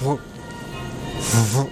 Vous. Vous.